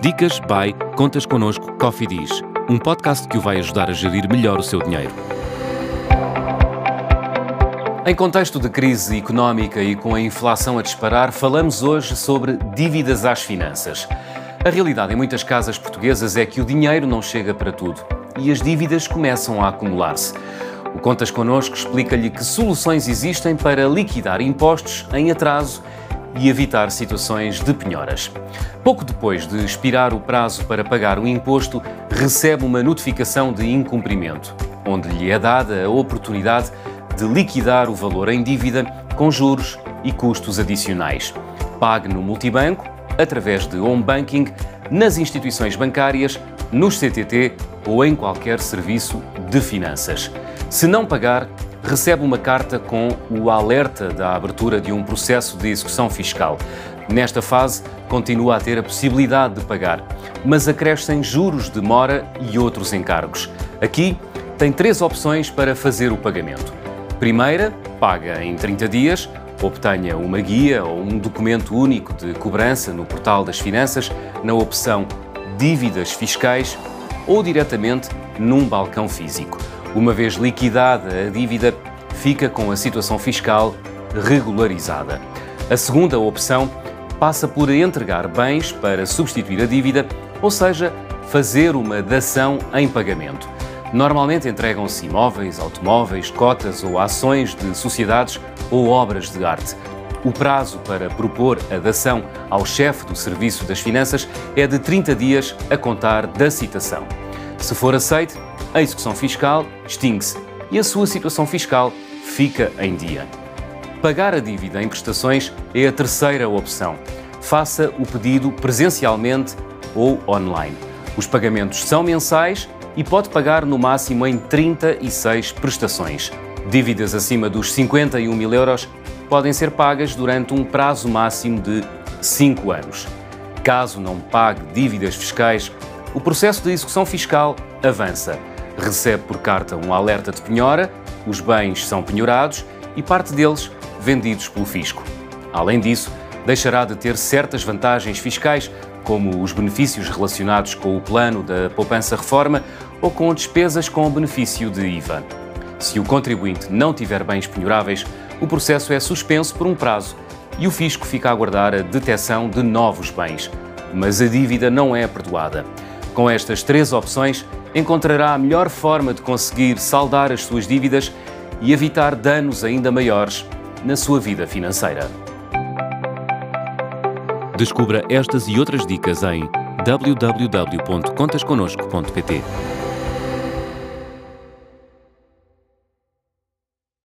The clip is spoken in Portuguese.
Dicas by Contas Connosco Coffee Diz, um podcast que o vai ajudar a gerir melhor o seu dinheiro. Em contexto de crise económica e com a inflação a disparar, falamos hoje sobre dívidas às finanças. A realidade em muitas casas portuguesas é que o dinheiro não chega para tudo e as dívidas começam a acumular-se. O Contas Connosco explica-lhe que soluções existem para liquidar impostos em atraso e evitar situações de penhoras. Pouco depois de expirar o prazo para pagar o imposto, recebe uma notificação de incumprimento, onde lhe é dada a oportunidade de liquidar o valor em dívida com juros e custos adicionais. Pague no multibanco, através de home banking, nas instituições bancárias, nos CTT ou em qualquer serviço de finanças. Se não pagar, recebe uma carta com o alerta da abertura de um processo de execução fiscal. Nesta fase, continua a ter a possibilidade de pagar, mas acrescem juros de mora e outros encargos. Aqui, tem três opções para fazer o pagamento. Primeira, paga em 30 dias, obtenha uma guia ou um documento único de cobrança no portal das finanças na opção Dívidas Fiscais ou diretamente num balcão físico. Uma vez liquidada a dívida, fica com a situação fiscal regularizada. A segunda opção passa por entregar bens para substituir a dívida, ou seja, fazer uma dação em pagamento. Normalmente entregam-se imóveis, automóveis, cotas ou ações de sociedades ou obras de arte. O prazo para propor a dação ao chefe do Serviço das Finanças é de 30 dias a contar da citação. Se for aceite, a execução fiscal extingue-se e a sua situação fiscal fica em dia. Pagar a dívida em prestações é a terceira opção. Faça o pedido presencialmente ou online. Os pagamentos são mensais e pode pagar no máximo em 36 prestações. Dívidas acima dos 51 mil euros podem ser pagas durante um prazo máximo de 5 anos. Caso não pague dívidas fiscais, o processo de execução fiscal avança. Recebe por carta um alerta de penhora, os bens são penhorados e parte deles vendidos pelo fisco. Além disso, deixará de ter certas vantagens fiscais como os benefícios relacionados com o plano da poupança-reforma ou com despesas com benefício de IVA. Se o contribuinte não tiver bens penhoráveis, o processo é suspenso por um prazo e o fisco fica a aguardar a detecção de novos bens. Mas a dívida não é perdoada. Com estas três opções, encontrará a melhor forma de conseguir saldar as suas dívidas e evitar danos ainda maiores na sua vida financeira. Descubra estas e outras dicas em www.contasconosco.pt.